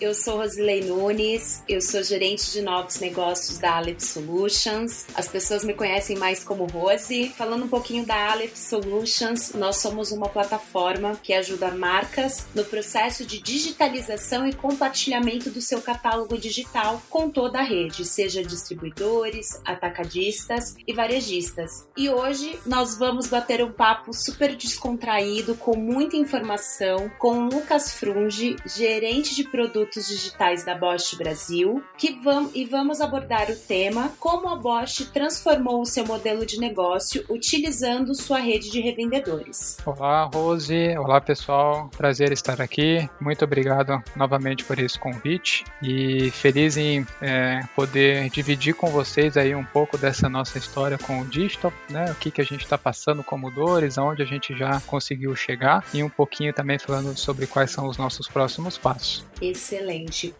eu sou Rosilei Nunes, eu sou gerente de novos negócios da Aleph Solutions. As pessoas me conhecem mais como Rose. Falando um pouquinho da Aleph Solutions, nós somos uma plataforma que ajuda marcas no processo de digitalização e compartilhamento do seu catálogo digital com toda a rede, seja distribuidores, atacadistas e varejistas. E hoje nós vamos bater um papo super descontraído, com muita informação, com Lucas Frunge, gerente de produtos digitais da Bosch Brasil, que vamos e vamos abordar o tema como a Bosch transformou o seu modelo de negócio utilizando sua rede de revendedores. Olá, Rose. Olá, pessoal. Prazer estar aqui. Muito obrigado novamente por esse convite e feliz em é, poder dividir com vocês aí um pouco dessa nossa história com o digital, né? O que que a gente está passando como dores, aonde a gente já conseguiu chegar e um pouquinho também falando sobre quais são os nossos próximos passos. Excelente.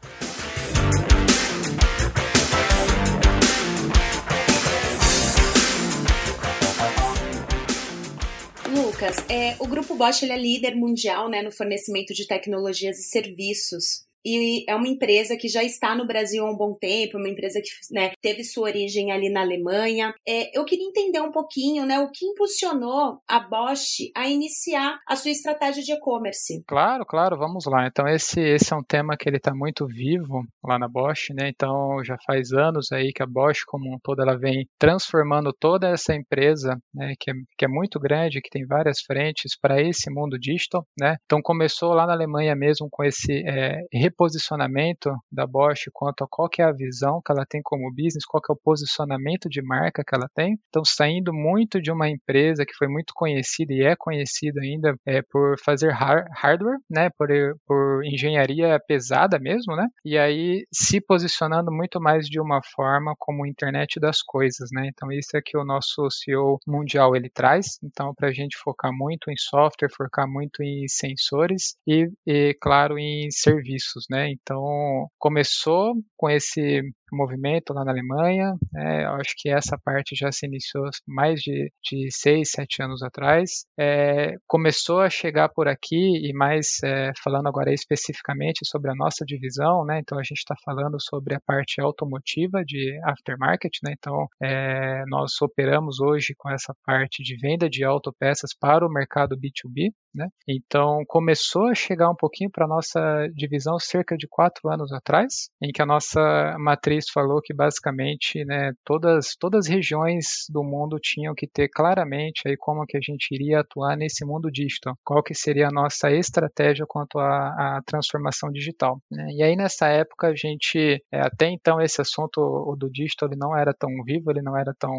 Lucas, é, o Grupo Bosch é líder mundial né, no fornecimento de tecnologias e serviços e é uma empresa que já está no Brasil há um bom tempo, uma empresa que né, teve sua origem ali na Alemanha. É, eu queria entender um pouquinho né, o que impulsionou a Bosch a iniciar a sua estratégia de e-commerce. Claro, claro, vamos lá. Então esse, esse é um tema que ele está muito vivo lá na Bosch, né? Então já faz anos aí que a Bosch como um todo ela vem transformando toda essa empresa, né, que é, que é muito grande, que tem várias frentes para esse mundo digital, né? Então começou lá na Alemanha mesmo com esse é, reposicionamento da Bosch quanto a qual é a visão que ela tem como business, qual é o posicionamento de marca que ela tem. Então, saindo muito de uma empresa que foi muito conhecida e é conhecida ainda é, por fazer har hardware, né, por, por engenharia pesada mesmo, né, e aí se posicionando muito mais de uma forma como internet das coisas, né. Então, isso é que o nosso CEO mundial ele traz. Então, para a gente focar muito em software, focar muito em sensores e, e claro, em serviços, né? Então começou com esse movimento lá na Alemanha. É, eu acho que essa parte já se iniciou mais de, de seis, sete anos atrás. É, começou a chegar por aqui e mais é, falando agora especificamente sobre a nossa divisão, né? Então a gente está falando sobre a parte automotiva de aftermarket, né? Então é, nós operamos hoje com essa parte de venda de autopeças para o mercado B2B, né? Então começou a chegar um pouquinho para a nossa divisão cerca de quatro anos atrás, em que a nossa matriz falou que basicamente né, todas, todas as regiões do mundo tinham que ter claramente aí como que a gente iria atuar nesse mundo digital, qual que seria a nossa estratégia quanto à, transformação digital. Né? E aí nessa época a gente, é, até então esse assunto do digital ele não era tão vivo, ele não era tão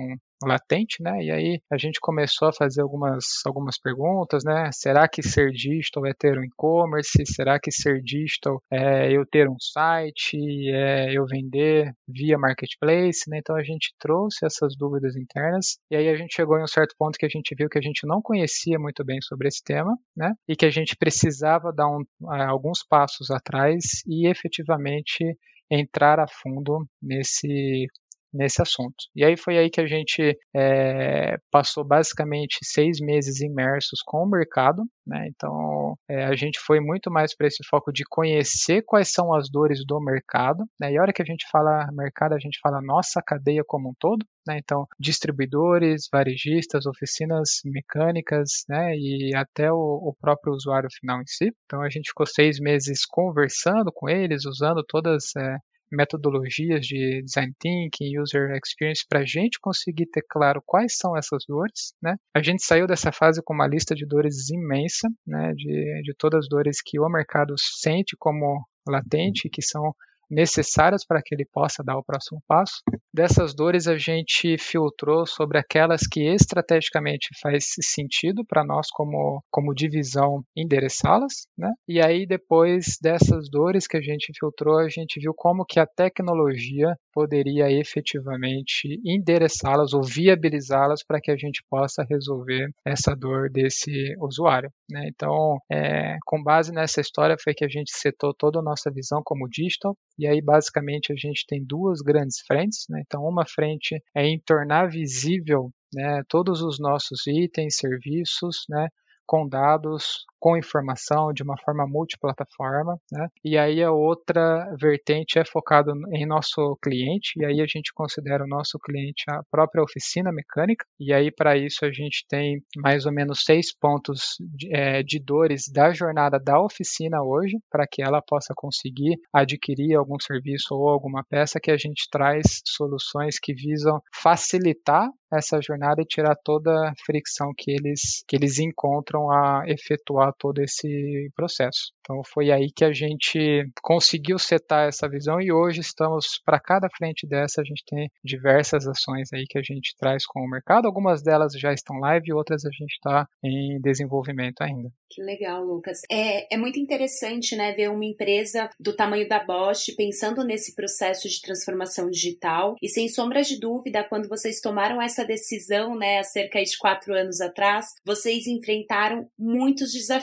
latente, né? E aí a gente começou a fazer algumas, algumas perguntas, né? Será que ser digital é ter um e-commerce? Será que ser digital é eu ter um site? É eu vender via marketplace? Né? Então a gente trouxe essas dúvidas internas e aí a gente chegou em um certo ponto que a gente viu que a gente não conhecia muito bem sobre esse tema, né? E que a gente precisava dar um, alguns passos atrás e efetivamente entrar a fundo nesse nesse assunto. E aí foi aí que a gente é, passou basicamente seis meses imersos com o mercado, né? Então é, a gente foi muito mais para esse foco de conhecer quais são as dores do mercado, né? E a hora que a gente fala mercado, a gente fala nossa cadeia como um todo, né? Então distribuidores, varejistas, oficinas mecânicas, né? E até o, o próprio usuário final em si. Então a gente ficou seis meses conversando com eles, usando todas é, metodologias de design thinking, user experience, para a gente conseguir ter claro quais são essas dores. Né? A gente saiu dessa fase com uma lista de dores imensa, né? de, de todas as dores que o mercado sente como latente, que são necessárias para que ele possa dar o próximo passo. Dessas dores a gente filtrou sobre aquelas que estrategicamente faz sentido para nós como, como divisão endereçá-las, né? E aí depois dessas dores que a gente filtrou, a gente viu como que a tecnologia poderia efetivamente endereçá-las ou viabilizá-las para que a gente possa resolver essa dor desse usuário. Né? Então, é, com base nessa história foi que a gente setou toda a nossa visão como digital, E aí, basicamente, a gente tem duas grandes frentes. Né? Então, uma frente é em tornar visível né, todos os nossos itens, serviços, né, com dados, com informação de uma forma multiplataforma, né? E aí a outra vertente é focado em nosso cliente, e aí a gente considera o nosso cliente a própria oficina mecânica, e aí para isso a gente tem mais ou menos seis pontos de, é, de dores da jornada da oficina hoje, para que ela possa conseguir adquirir algum serviço ou alguma peça que a gente traz soluções que visam facilitar essa jornada e tirar toda a fricção que eles, que eles encontram a efetuar todo esse processo. Então foi aí que a gente conseguiu setar essa visão e hoje estamos para cada frente dessa a gente tem diversas ações aí que a gente traz com o mercado. Algumas delas já estão live outras a gente está em desenvolvimento ainda. Que legal, Lucas. É, é muito interessante, né, ver uma empresa do tamanho da Bosch pensando nesse processo de transformação digital e sem sombra de dúvida, quando vocês tomaram essa decisão, né, há cerca de quatro anos atrás, vocês enfrentaram muitos desafios.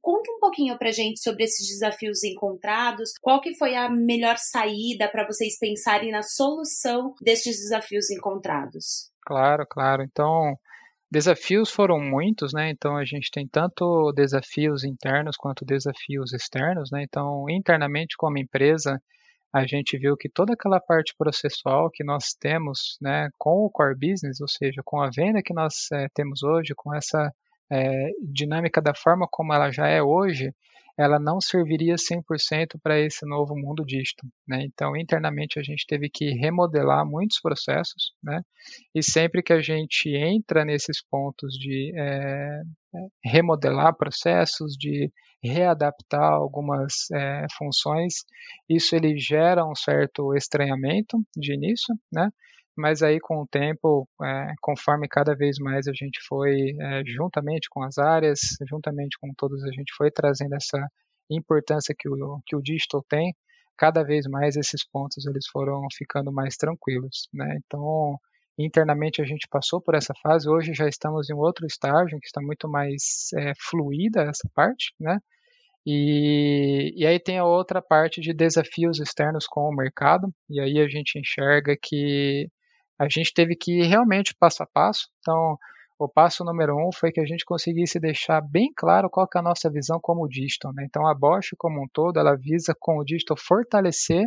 Conta um pouquinho pra gente sobre esses desafios encontrados, qual que foi a melhor saída para vocês pensarem na solução destes desafios encontrados? Claro, claro. Então, Desafios foram muitos, né? Então a gente tem tanto desafios internos quanto desafios externos, né? Então, internamente como empresa, a gente viu que toda aquela parte processual que nós temos, né, com o core business, ou seja, com a venda que nós é, temos hoje, com essa é, dinâmica da forma como ela já é hoje, ela não serviria 100% para esse novo mundo digital. Né? Então, internamente, a gente teve que remodelar muitos processos, né? e sempre que a gente entra nesses pontos de é, remodelar processos, de readaptar algumas é, funções, isso ele gera um certo estranhamento de início, né? Mas aí com o tempo, é, conforme cada vez mais a gente foi, é, juntamente com as áreas, juntamente com todos, a gente foi trazendo essa importância que o, que o digital tem, cada vez mais esses pontos eles foram ficando mais tranquilos, né? Então, internamente a gente passou por essa fase, hoje já estamos em outro estágio que está muito mais é, fluida essa parte, né? E, e aí tem a outra parte de desafios externos com o mercado, e aí a gente enxerga que a gente teve que ir realmente passo a passo. Então, o passo número um foi que a gente conseguisse deixar bem claro qual é a nossa visão como digital. Né? Então, a Bosch como um todo, ela visa com o digital fortalecer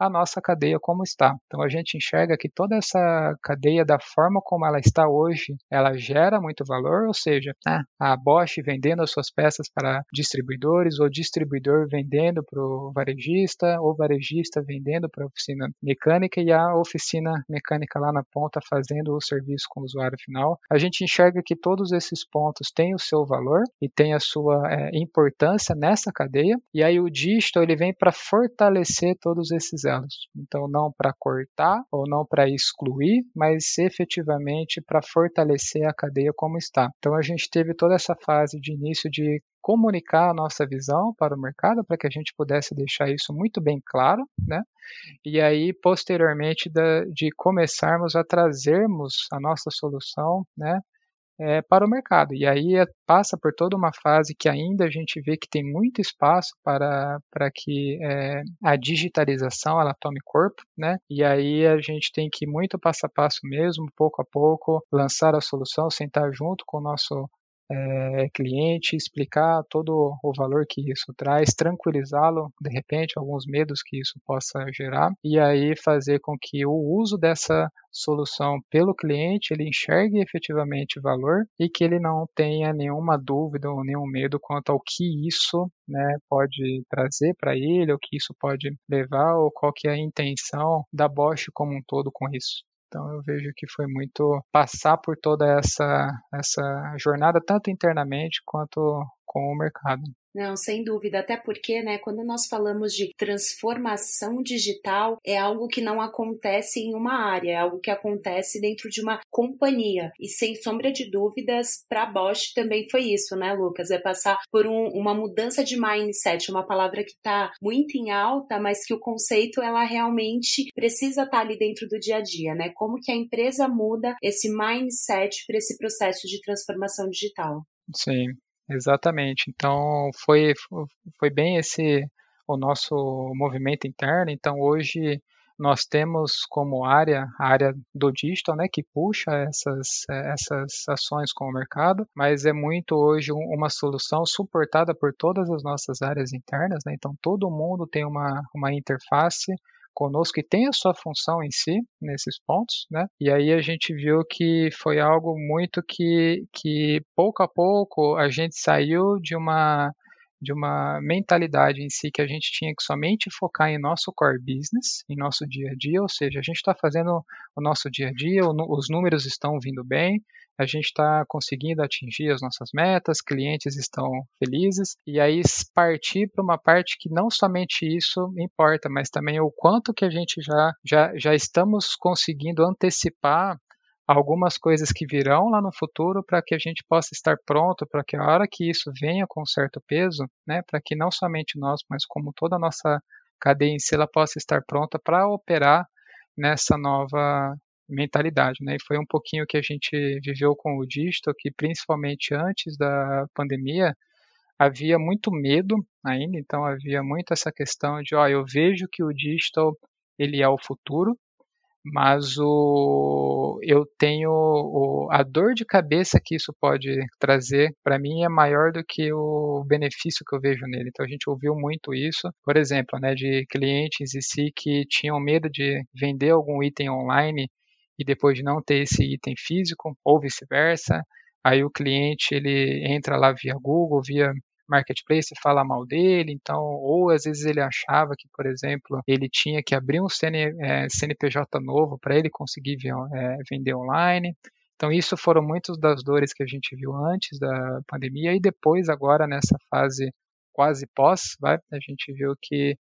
a nossa cadeia como está. Então a gente enxerga que toda essa cadeia da forma como ela está hoje, ela gera muito valor, ou seja, né, a Bosch vendendo as suas peças para distribuidores, ou distribuidor vendendo para o varejista, ou varejista vendendo para a oficina mecânica e a oficina mecânica lá na ponta fazendo o serviço com o usuário final. A gente enxerga que todos esses pontos têm o seu valor e têm a sua é, importância nessa cadeia, e aí o digital ele vem para fortalecer todos esses então, não para cortar ou não para excluir, mas efetivamente para fortalecer a cadeia como está. Então, a gente teve toda essa fase de início de comunicar a nossa visão para o mercado para que a gente pudesse deixar isso muito bem claro, né? E aí posteriormente de começarmos a trazermos a nossa solução, né, é, para o mercado. E aí é, passa por toda uma fase que ainda a gente vê que tem muito espaço para, para que é, a digitalização ela tome corpo, né? E aí a gente tem que ir muito passo a passo mesmo, pouco a pouco, lançar a solução, sentar junto com o nosso é, cliente, explicar todo o valor que isso traz, tranquilizá-lo, de repente, alguns medos que isso possa gerar, e aí fazer com que o uso dessa solução pelo cliente ele enxergue efetivamente valor e que ele não tenha nenhuma dúvida ou nenhum medo quanto ao que isso né, pode trazer para ele, o que isso pode levar ou qual que é a intenção da Bosch como um todo com isso. Então eu vejo que foi muito passar por toda essa, essa jornada, tanto internamente quanto com o mercado. Não, sem dúvida, até porque, né, quando nós falamos de transformação digital, é algo que não acontece em uma área, é algo que acontece dentro de uma companhia. E sem sombra de dúvidas, para a Bosch também foi isso, né, Lucas? É passar por um, uma mudança de mindset, uma palavra que está muito em alta, mas que o conceito ela realmente precisa estar tá ali dentro do dia a dia, né? Como que a empresa muda esse mindset para esse processo de transformação digital? Sim, Exatamente. Então foi, foi bem esse o nosso movimento interno. Então, hoje nós temos como área a área do digital, né, que puxa essas, essas ações com o mercado, mas é muito hoje uma solução suportada por todas as nossas áreas internas, né, então todo mundo tem uma, uma interface conosco que tem a sua função em si nesses pontos, né? E aí a gente viu que foi algo muito que, que pouco a pouco a gente saiu de uma de uma mentalidade em si que a gente tinha que somente focar em nosso core business, em nosso dia a dia, ou seja, a gente está fazendo o nosso dia a dia, os números estão vindo bem, a gente está conseguindo atingir as nossas metas, clientes estão felizes, e aí partir para uma parte que não somente isso importa, mas também o quanto que a gente já, já, já estamos conseguindo antecipar algumas coisas que virão lá no futuro para que a gente possa estar pronto para que a hora que isso venha com certo peso, né, para que não somente nós, mas como toda a nossa cadeia em si, ela possa estar pronta para operar nessa nova mentalidade, né? E foi um pouquinho que a gente viveu com o digital, que principalmente antes da pandemia havia muito medo ainda, então havia muito essa questão de, ó, eu vejo que o digital ele é o futuro, mas o, eu tenho o, a dor de cabeça que isso pode trazer para mim é maior do que o benefício que eu vejo nele. Então a gente ouviu muito isso, por exemplo, né, de clientes em si que tinham medo de vender algum item online e depois de não ter esse item físico, ou vice-versa. Aí o cliente ele entra lá via Google, via marketplace fala mal dele, então, ou às vezes ele achava que, por exemplo, ele tinha que abrir um CN, é, CNPJ novo para ele conseguir é, vender online. Então, isso foram muitas das dores que a gente viu antes da pandemia e depois, agora, nessa fase quase pós, vai, a gente viu que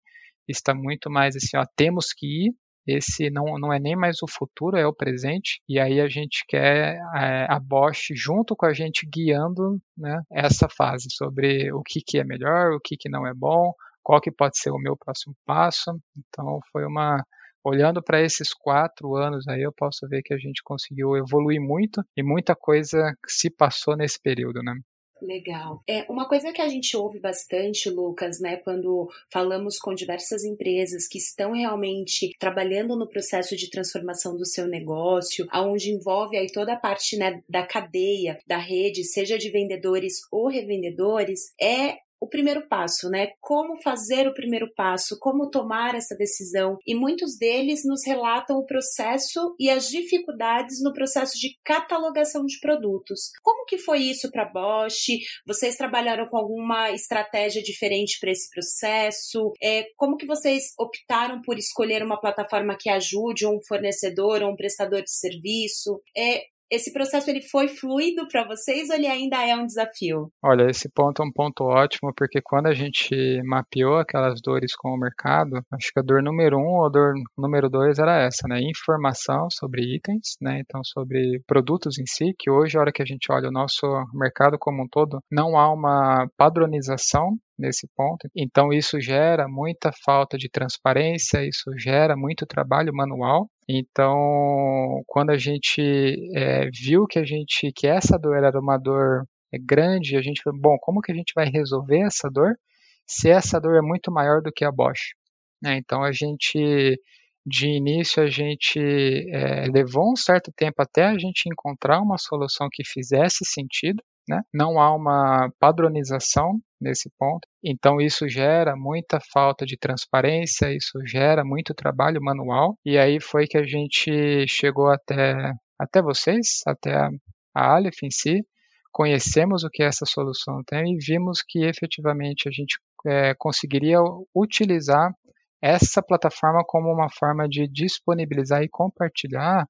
está muito mais assim, ó, temos que ir, esse não, não é nem mais o futuro, é o presente. E aí a gente quer é, a Bosch junto com a gente guiando né, essa fase sobre o que, que é melhor, o que, que não é bom, qual que pode ser o meu próximo passo. Então foi uma olhando para esses quatro anos aí, eu posso ver que a gente conseguiu evoluir muito e muita coisa se passou nesse período, né? Legal. É uma coisa que a gente ouve bastante, Lucas, né, quando falamos com diversas empresas que estão realmente trabalhando no processo de transformação do seu negócio, aonde envolve aí toda a parte né, da cadeia, da rede, seja de vendedores ou revendedores, é o primeiro passo, né? Como fazer o primeiro passo, como tomar essa decisão. E muitos deles nos relatam o processo e as dificuldades no processo de catalogação de produtos. Como que foi isso para Bosch? Vocês trabalharam com alguma estratégia diferente para esse processo? É, como que vocês optaram por escolher uma plataforma que ajude um fornecedor ou um prestador de serviço? É, esse processo ele foi fluido para vocês ou ele ainda é um desafio? Olha, esse ponto é um ponto ótimo, porque quando a gente mapeou aquelas dores com o mercado, acho que a dor número um ou a dor número dois era essa, né? Informação sobre itens, né? Então, sobre produtos em si, que hoje, a hora que a gente olha o nosso mercado como um todo, não há uma padronização nesse ponto. Então isso gera muita falta de transparência, isso gera muito trabalho manual. Então, quando a gente é, viu que a gente que essa dor era uma dor grande, a gente falou, bom, como que a gente vai resolver essa dor se essa dor é muito maior do que a Bosch? É, então a gente de início a gente é, levou um certo tempo até a gente encontrar uma solução que fizesse sentido né? Não há uma padronização nesse ponto, então isso gera muita falta de transparência, isso gera muito trabalho manual, e aí foi que a gente chegou até, até vocês, até a, a Aleph em si, conhecemos o que essa solução tem e vimos que efetivamente a gente é, conseguiria utilizar essa plataforma como uma forma de disponibilizar e compartilhar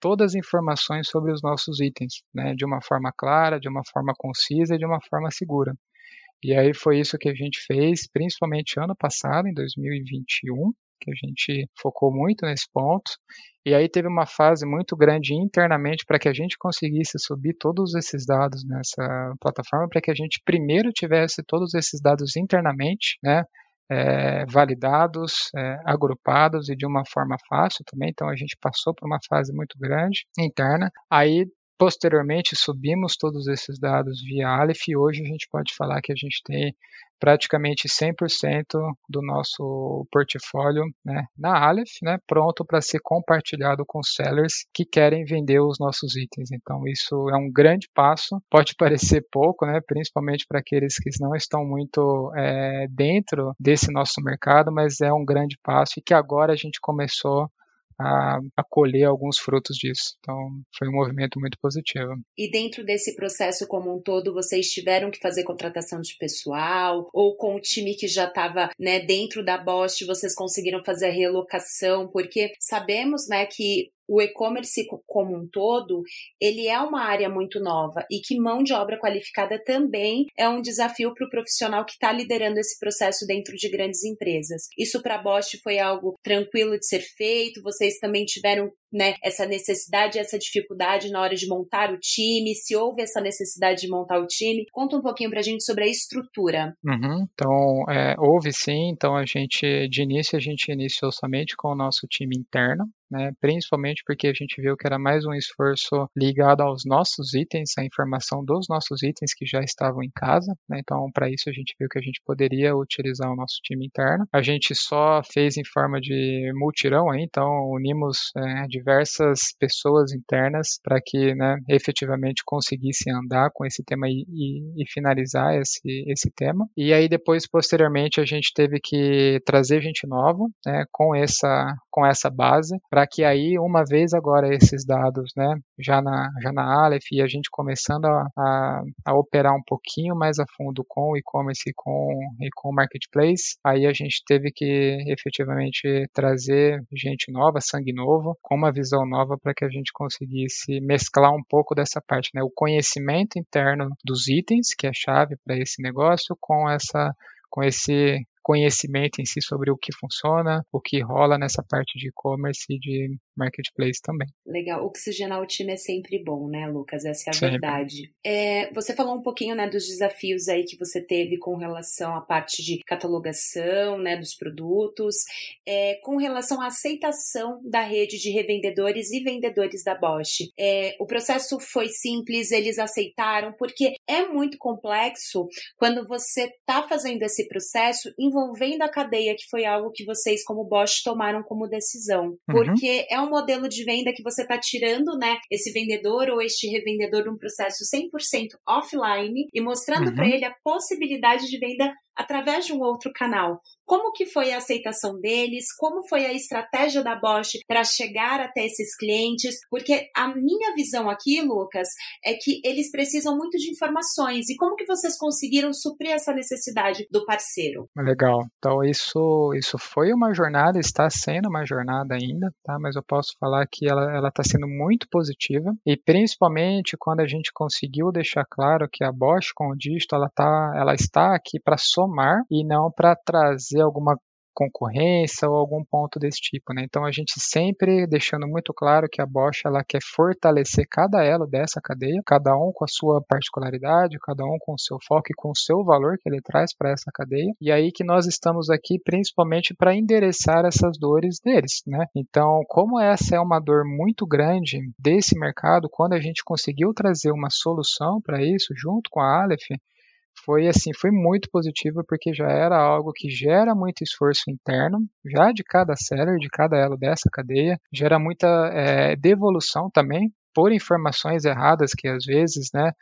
todas as informações sobre os nossos itens, né, de uma forma clara, de uma forma concisa e de uma forma segura. E aí foi isso que a gente fez, principalmente ano passado, em 2021, que a gente focou muito nesse ponto. E aí teve uma fase muito grande internamente para que a gente conseguisse subir todos esses dados nessa plataforma, para que a gente primeiro tivesse todos esses dados internamente, né, é, validados, é, agrupados e de uma forma fácil também. Então a gente passou por uma fase muito grande interna. Aí Posteriormente, subimos todos esses dados via Aleph e hoje a gente pode falar que a gente tem praticamente 100% do nosso portfólio né, na Aleph, né, pronto para ser compartilhado com sellers que querem vender os nossos itens. Então, isso é um grande passo. Pode parecer pouco, né, principalmente para aqueles que não estão muito é, dentro desse nosso mercado, mas é um grande passo e que agora a gente começou a, a, colher alguns frutos disso. Então, foi um movimento muito positivo. E dentro desse processo como um todo, vocês tiveram que fazer contratação de pessoal? Ou com o time que já estava né, dentro da Bosch, vocês conseguiram fazer a relocação? Porque sabemos né, que o e-commerce como um todo, ele é uma área muito nova e que mão de obra qualificada também é um desafio para o profissional que está liderando esse processo dentro de grandes empresas. Isso para a Bosch foi algo tranquilo de ser feito? Vocês também tiveram né, essa necessidade, essa dificuldade na hora de montar o time? Se houve essa necessidade de montar o time? Conta um pouquinho para a gente sobre a estrutura. Uhum, então, é, houve sim. Então, a gente, de início, a gente iniciou somente com o nosso time interno, né? principalmente porque a gente viu que era mais um esforço ligado aos nossos itens, a informação dos nossos itens que já estavam em casa. Né? Então, para isso, a gente viu que a gente poderia utilizar o nosso time interno. A gente só fez em forma de multirão, aí, então unimos é, diversas pessoas internas para que né, efetivamente conseguissem andar com esse tema e, e, e finalizar esse, esse tema. E aí, depois, posteriormente, a gente teve que trazer gente nova né, com, essa, com essa base para que aí, uma vez agora esses dados, né, já na, já na Aleph e a gente começando a, a, a operar um pouquinho mais a fundo com o e-commerce e com, e com o marketplace, aí a gente teve que efetivamente trazer gente nova, sangue novo, com uma visão nova para que a gente conseguisse mesclar um pouco dessa parte, né, o conhecimento interno dos itens, que é a chave para esse negócio, com essa com esse conhecimento em si sobre o que funciona, o que rola nessa parte de e-commerce e de marketplace também. Legal. Oxigenar o time é sempre bom, né, Lucas? Essa é a sempre. verdade. É, você falou um pouquinho né, dos desafios aí que você teve com relação à parte de catalogação né, dos produtos, é, com relação à aceitação da rede de revendedores e vendedores da Bosch. É, o processo foi simples, eles aceitaram, porque é muito complexo quando você está fazendo esse processo envolvendo a cadeia, que foi algo que vocês, como Bosch, tomaram como decisão. Uhum. Porque é um modelo de venda que você está tirando, né, esse vendedor ou este revendedor de um processo 100% offline e mostrando uhum. para ele a possibilidade de venda através de um outro canal. Como que foi a aceitação deles? Como foi a estratégia da Bosch para chegar até esses clientes? Porque a minha visão aqui, Lucas, é que eles precisam muito de informações. E como que vocês conseguiram suprir essa necessidade do parceiro? Legal. Então isso isso foi uma jornada, está sendo uma jornada ainda, tá? Mas eu posso falar que ela ela está sendo muito positiva e principalmente quando a gente conseguiu deixar claro que a Bosch com o dígito ela tá ela está aqui para somar e não para trazer alguma concorrência ou algum ponto desse tipo, né? Então a gente sempre deixando muito claro que a Bosch ela quer fortalecer cada elo dessa cadeia, cada um com a sua particularidade, cada um com o seu foco e com o seu valor que ele traz para essa cadeia. E aí que nós estamos aqui principalmente para endereçar essas dores deles, né? Então, como essa é uma dor muito grande desse mercado, quando a gente conseguiu trazer uma solução para isso junto com a Aleph, foi assim, foi muito positivo porque já era algo que gera muito esforço interno, já de cada seller, de cada elo dessa cadeia, gera muita é, devolução também por informações erradas que às vezes, né,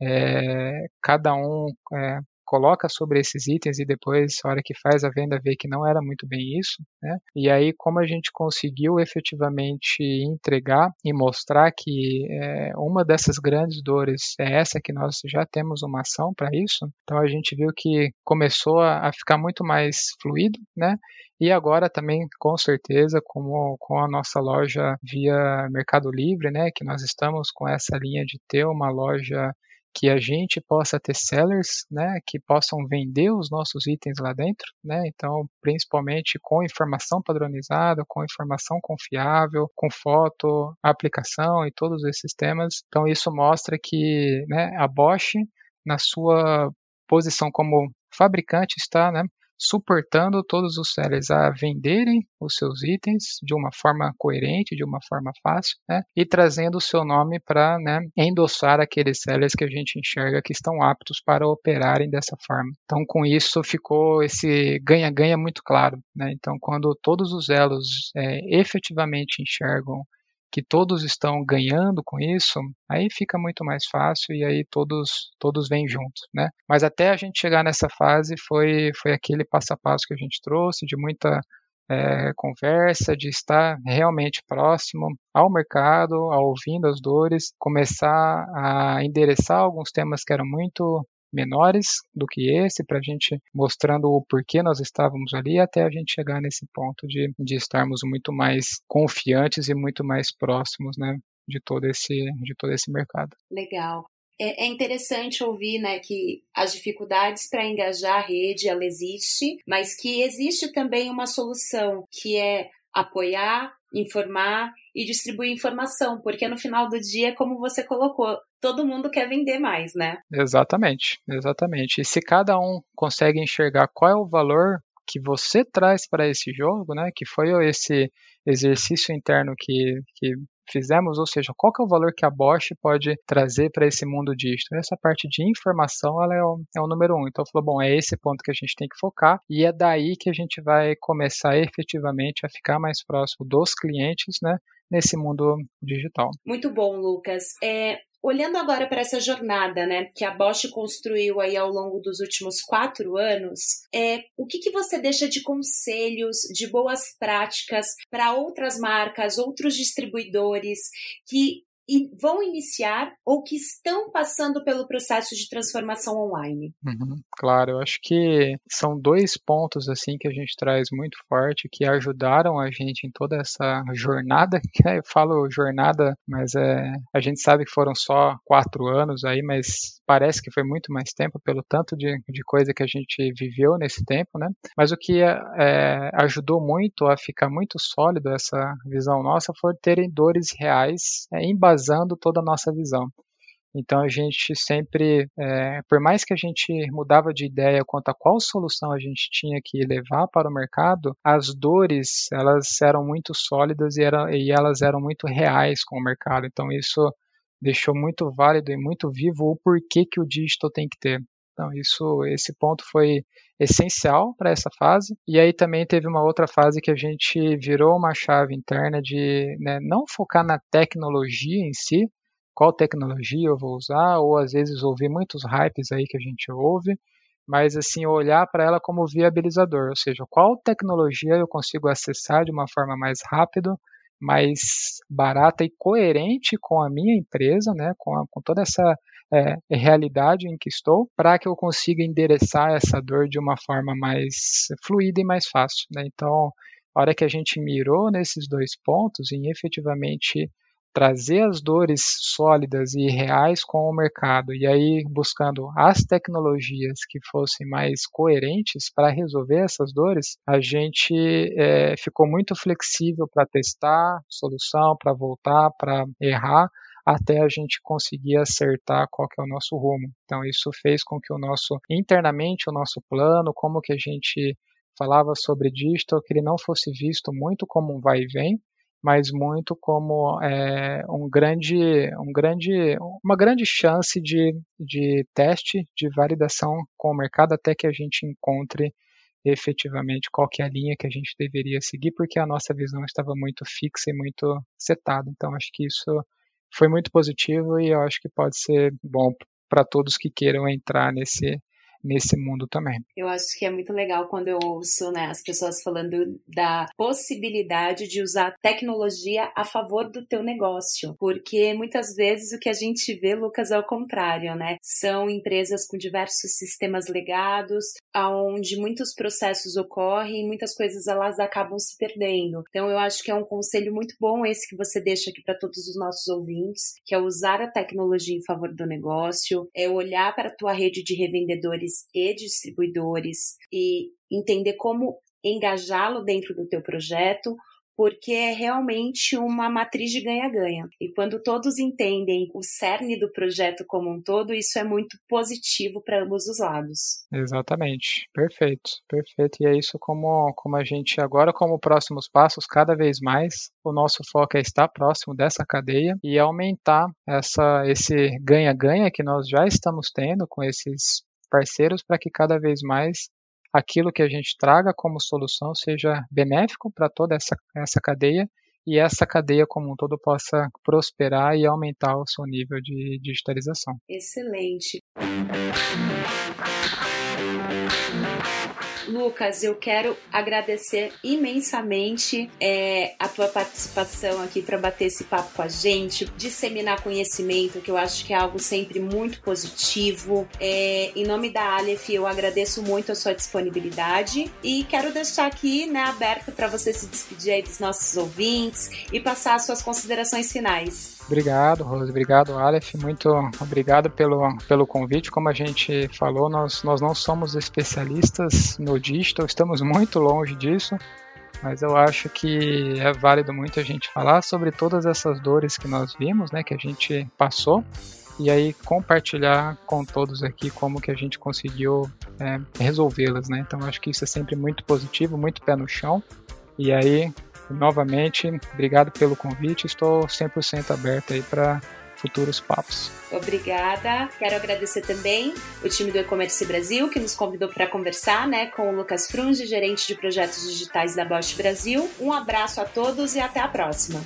é, cada um é, coloca sobre esses itens e depois, a hora que faz a venda, vê que não era muito bem isso, né? E aí, como a gente conseguiu efetivamente entregar e mostrar que é, uma dessas grandes dores é essa que nós já temos uma ação para isso, então a gente viu que começou a, a ficar muito mais fluido, né? E agora também, com certeza, com, com a nossa loja via Mercado Livre, né, que nós estamos com essa linha de ter uma loja que a gente possa ter sellers, né, que possam vender os nossos itens lá dentro, né, então principalmente com informação padronizada, com informação confiável, com foto, aplicação e todos esses temas. Então isso mostra que, né, a Bosch na sua posição como fabricante está, né, suportando todos os sellers a venderem os seus itens de uma forma coerente, de uma forma fácil, né? e trazendo o seu nome para né, endossar aqueles sellers que a gente enxerga que estão aptos para operarem dessa forma. Então, com isso, ficou esse ganha-ganha muito claro. Né? Então, quando todos os elos é, efetivamente enxergam que todos estão ganhando com isso, aí fica muito mais fácil e aí todos todos vêm juntos, né? Mas até a gente chegar nessa fase foi foi aquele passo a passo que a gente trouxe de muita é, conversa, de estar realmente próximo ao mercado, ao ouvindo as dores, começar a endereçar alguns temas que eram muito menores do que esse, para a gente mostrando o porquê nós estávamos ali, até a gente chegar nesse ponto de, de estarmos muito mais confiantes e muito mais próximos, né, de todo esse, de todo esse mercado. Legal. É, é interessante ouvir né, que as dificuldades para engajar a rede ela existe, mas que existe também uma solução que é apoiar, informar e distribuir informação, porque no final do dia, como você colocou, todo mundo quer vender mais, né? Exatamente, exatamente. E se cada um consegue enxergar qual é o valor que você traz para esse jogo, né, que foi esse exercício interno que, que fizemos, ou seja, qual que é o valor que a Bosch pode trazer para esse mundo digital. Essa parte de informação ela é, o, é o número um. Então, falou, bom, é esse ponto que a gente tem que focar e é daí que a gente vai começar efetivamente a ficar mais próximo dos clientes, né, nesse mundo digital. Muito bom, Lucas. É, Olhando agora para essa jornada, né, que a Bosch construiu aí ao longo dos últimos quatro anos, é o que, que você deixa de conselhos, de boas práticas para outras marcas, outros distribuidores que e vão iniciar ou que estão passando pelo processo de transformação online? Uhum, claro, eu acho que são dois pontos assim que a gente traz muito forte que ajudaram a gente em toda essa jornada. Eu falo jornada, mas é, a gente sabe que foram só quatro anos aí, mas parece que foi muito mais tempo pelo tanto de, de coisa que a gente viveu nesse tempo, né? Mas o que é, ajudou muito a ficar muito sólido essa visão nossa foi terem dores reais é, embasando toda a nossa visão. Então a gente sempre, é, por mais que a gente mudava de ideia quanto a qual solução a gente tinha que levar para o mercado, as dores elas eram muito sólidas e, e elas eram muito reais com o mercado. Então isso deixou muito válido e muito vivo o porquê que o digital tem que ter. Então, isso, esse ponto foi essencial para essa fase. E aí também teve uma outra fase que a gente virou uma chave interna de né, não focar na tecnologia em si, qual tecnologia eu vou usar, ou às vezes ouvir muitos hypes aí que a gente ouve, mas assim olhar para ela como viabilizador, ou seja, qual tecnologia eu consigo acessar de uma forma mais rápida mais barata e coerente com a minha empresa, né, com, a, com toda essa é, realidade em que estou, para que eu consiga endereçar essa dor de uma forma mais fluida e mais fácil. Né? Então, a hora que a gente mirou nesses dois pontos, em efetivamente trazer as dores sólidas e reais com o mercado e aí buscando as tecnologias que fossem mais coerentes para resolver essas dores, a gente é, ficou muito flexível para testar solução, para voltar, para errar até a gente conseguir acertar qual que é o nosso rumo. Então isso fez com que o nosso internamente o nosso plano, como que a gente falava sobre digital, que ele não fosse visto muito como um vai e vem, mas muito como é, um grande, um grande, uma grande chance de, de teste, de validação com o mercado até que a gente encontre efetivamente qual é a linha que a gente deveria seguir, porque a nossa visão estava muito fixa e muito setada. Então, acho que isso foi muito positivo e eu acho que pode ser bom para todos que queiram entrar nesse, nesse mundo também. Eu acho que é muito legal quando eu ouço né, as pessoas falando da possibilidade de usar tecnologia a favor do teu negócio, porque muitas vezes o que a gente vê, Lucas, é o contrário, né? São empresas com diversos sistemas legados, onde muitos processos ocorrem e muitas coisas elas acabam se perdendo. Então eu acho que é um conselho muito bom esse que você deixa aqui para todos os nossos ouvintes, que é usar a tecnologia em favor do negócio, é olhar para a tua rede de revendedores e distribuidores e entender como engajá-lo dentro do teu projeto, porque é realmente uma matriz de ganha-ganha. E quando todos entendem o cerne do projeto como um todo, isso é muito positivo para ambos os lados. Exatamente, perfeito, perfeito. E é isso como, como a gente agora, como próximos passos, cada vez mais o nosso foco é estar próximo dessa cadeia e aumentar essa, esse ganha-ganha que nós já estamos tendo com esses parceiros para que cada vez mais aquilo que a gente traga como solução seja benéfico para toda essa, essa cadeia e essa cadeia como um todo possa prosperar e aumentar o seu nível de digitalização. Excelente. Lucas, eu quero agradecer imensamente é, a tua participação aqui para bater esse papo com a gente, disseminar conhecimento, que eu acho que é algo sempre muito positivo. É, em nome da Aleph, eu agradeço muito a sua disponibilidade e quero deixar aqui né, aberto para você se despedir aí dos nossos ouvintes e passar as suas considerações finais. Obrigado, Rose. Obrigado, Aleph. Muito obrigado pelo, pelo convite. Como a gente falou, nós, nós não somos especialistas no digital, estamos muito longe disso, mas eu acho que é válido muito a gente falar sobre todas essas dores que nós vimos, né, que a gente passou, e aí compartilhar com todos aqui como que a gente conseguiu é, resolvê-las, né? Então acho que isso é sempre muito positivo, muito pé no chão. E aí novamente, obrigado pelo convite. Estou 100% aberto aí para futuros papos. Obrigada. Quero agradecer também o time do E-Commerce Brasil, que nos convidou para conversar né, com o Lucas Frunge, gerente de projetos digitais da Bosch Brasil. Um abraço a todos e até a próxima.